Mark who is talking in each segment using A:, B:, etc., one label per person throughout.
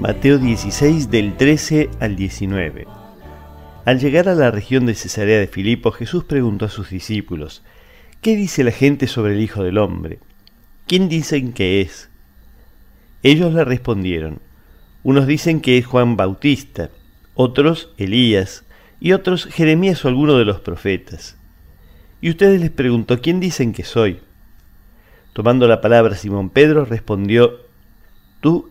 A: Mateo 16 del 13 al 19. Al llegar a la región de Cesarea de Filipo, Jesús preguntó a sus discípulos, ¿Qué dice la gente sobre el Hijo del Hombre? ¿Quién dicen que es? Ellos le respondieron, unos dicen que es Juan Bautista, otros Elías, y otros Jeremías o alguno de los profetas. Y ustedes les preguntó, ¿quién dicen que soy? Tomando la palabra Simón Pedro respondió, Tú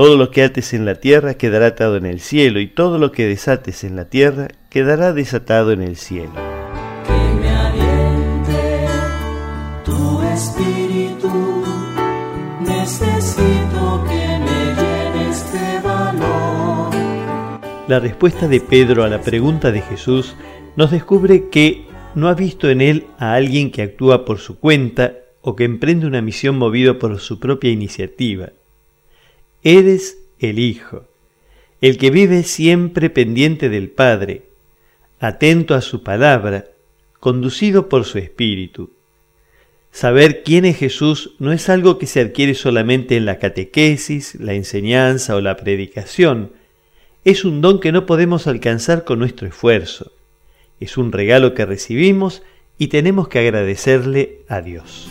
A: Todo lo que ates en la tierra quedará atado en el cielo, y todo lo que desates en la tierra quedará desatado en el cielo.
B: espíritu, necesito que me llenes de valor.
A: La respuesta de Pedro a la pregunta de Jesús nos descubre que no ha visto en él a alguien que actúa por su cuenta o que emprende una misión movido por su propia iniciativa. Eres el Hijo, el que vive siempre pendiente del Padre, atento a su palabra, conducido por su Espíritu. Saber quién es Jesús no es algo que se adquiere solamente en la catequesis, la enseñanza o la predicación. Es un don que no podemos alcanzar con nuestro esfuerzo. Es un regalo que recibimos y tenemos que agradecerle a Dios.